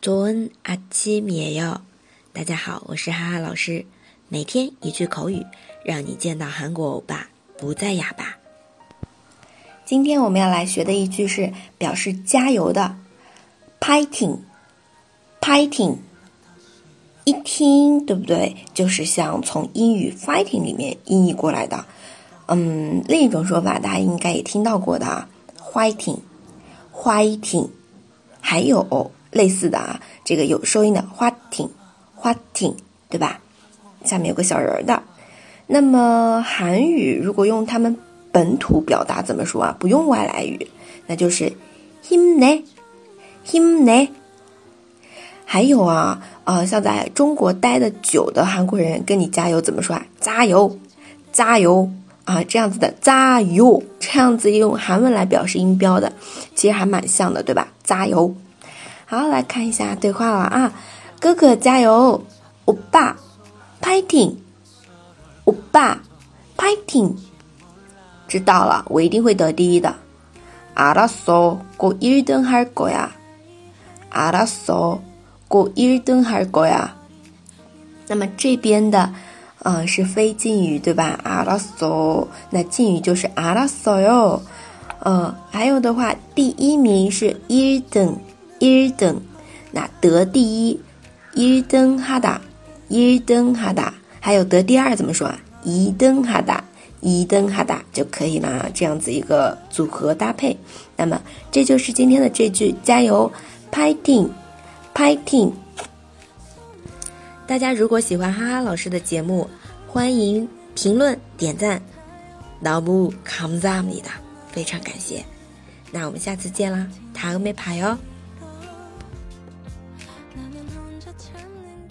조은아침이에 요。 大家好，我是哈哈老师。每天一句口语，让你见到韩国欧巴不再哑巴。今天我们要来学的一句是表示加油的，fighting，fighting。一听对不对？就是像从英语 fighting 里面音译过来的。嗯，另一种说法大家应该也听到过的啊，fighting，fighting。还有 类似的啊，这个有收音的 fighting，fighting，对吧？下面有个小人的。那么韩语如果用他们本土表达怎么说啊？不用外来语，那就是힘 내， 힘 내。 还有啊，呃，像在中国待的久的韩国人跟你加油怎么说啊？加油，加油啊！这样子的加油，这样子用韩文来表示音标的，其实还蛮像的，对吧？加油。 好，来看一下对话了啊，哥哥加油，欧巴，fighting，欧巴，fighting。知道了，我一定会得第一的。알았어고일등할거 야。 알았어过一登还是过呀？那么这边的，嗯，是非敬语对吧？阿拉索，那敬语就是阿拉索哟。嗯，还有的话，第一名是一 登，一登，那得第一，一登哈达，一登哈达。还有得第二怎么说啊？一登哈达，一登哈达就可以了。这样子一个组合搭配。那么这就是今天的这句加油，拍定。Fighting！大家如果喜欢哈哈老师的节目，欢迎评论点赞。너무감사합니 다， 非常感谢。那我们下次见啦，다음에봐 요。 turn into